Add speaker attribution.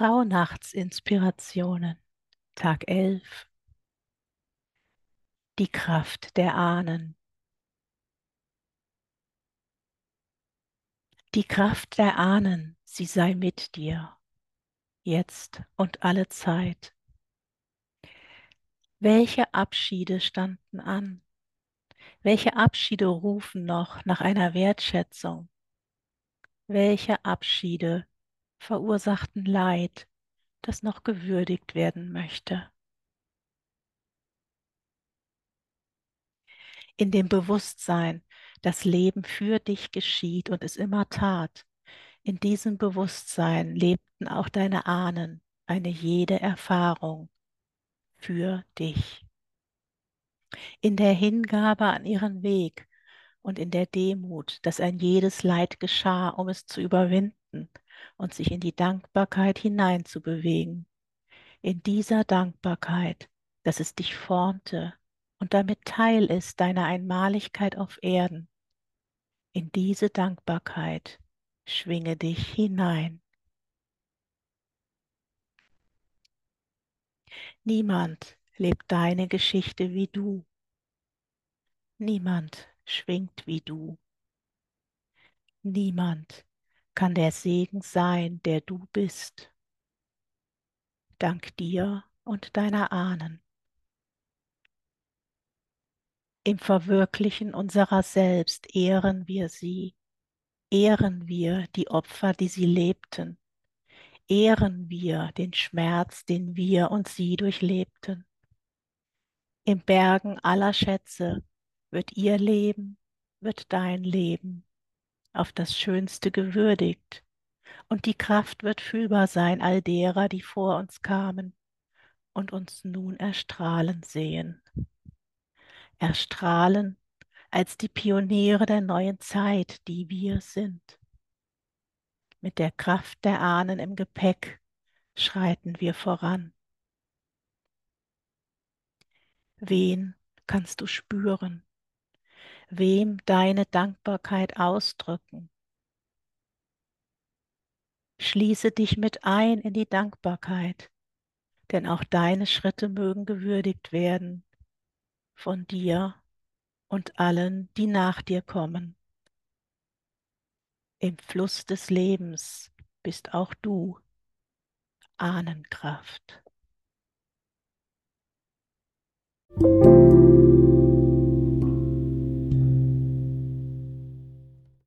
Speaker 1: Rauhnachtsinspirationen, Tag 11. Die Kraft der Ahnen. Die Kraft der Ahnen, sie sei mit dir, jetzt und alle Zeit. Welche Abschiede standen an? Welche Abschiede rufen noch nach einer Wertschätzung? Welche Abschiede verursachten Leid, das noch gewürdigt werden möchte. In dem Bewusstsein, das Leben für dich geschieht und es immer tat, in diesem Bewusstsein lebten auch deine Ahnen eine jede Erfahrung für dich. In der Hingabe an ihren Weg und in der Demut, dass ein jedes Leid geschah, um es zu überwinden und sich in die Dankbarkeit hineinzubewegen. In dieser Dankbarkeit, dass es dich formte und damit Teil ist deiner Einmaligkeit auf Erden. In diese Dankbarkeit schwinge dich hinein. Niemand lebt deine Geschichte wie du. Niemand schwingt wie du. Niemand kann der Segen sein, der du bist. Dank dir und deiner Ahnen. Im Verwirklichen unserer selbst ehren wir sie, ehren wir die Opfer, die sie lebten, ehren wir den Schmerz, den wir und sie durchlebten. Im Bergen aller Schätze wird ihr Leben, wird dein Leben auf das Schönste gewürdigt, und die Kraft wird fühlbar sein all derer, die vor uns kamen und uns nun erstrahlen sehen. Erstrahlen als die Pioniere der neuen Zeit, die wir sind. Mit der Kraft der Ahnen im Gepäck schreiten wir voran. Wen kannst du spüren? wem deine Dankbarkeit ausdrücken. Schließe dich mit ein in die Dankbarkeit, denn auch deine Schritte mögen gewürdigt werden von dir und allen, die nach dir kommen. Im Fluss des Lebens bist auch du Ahnenkraft.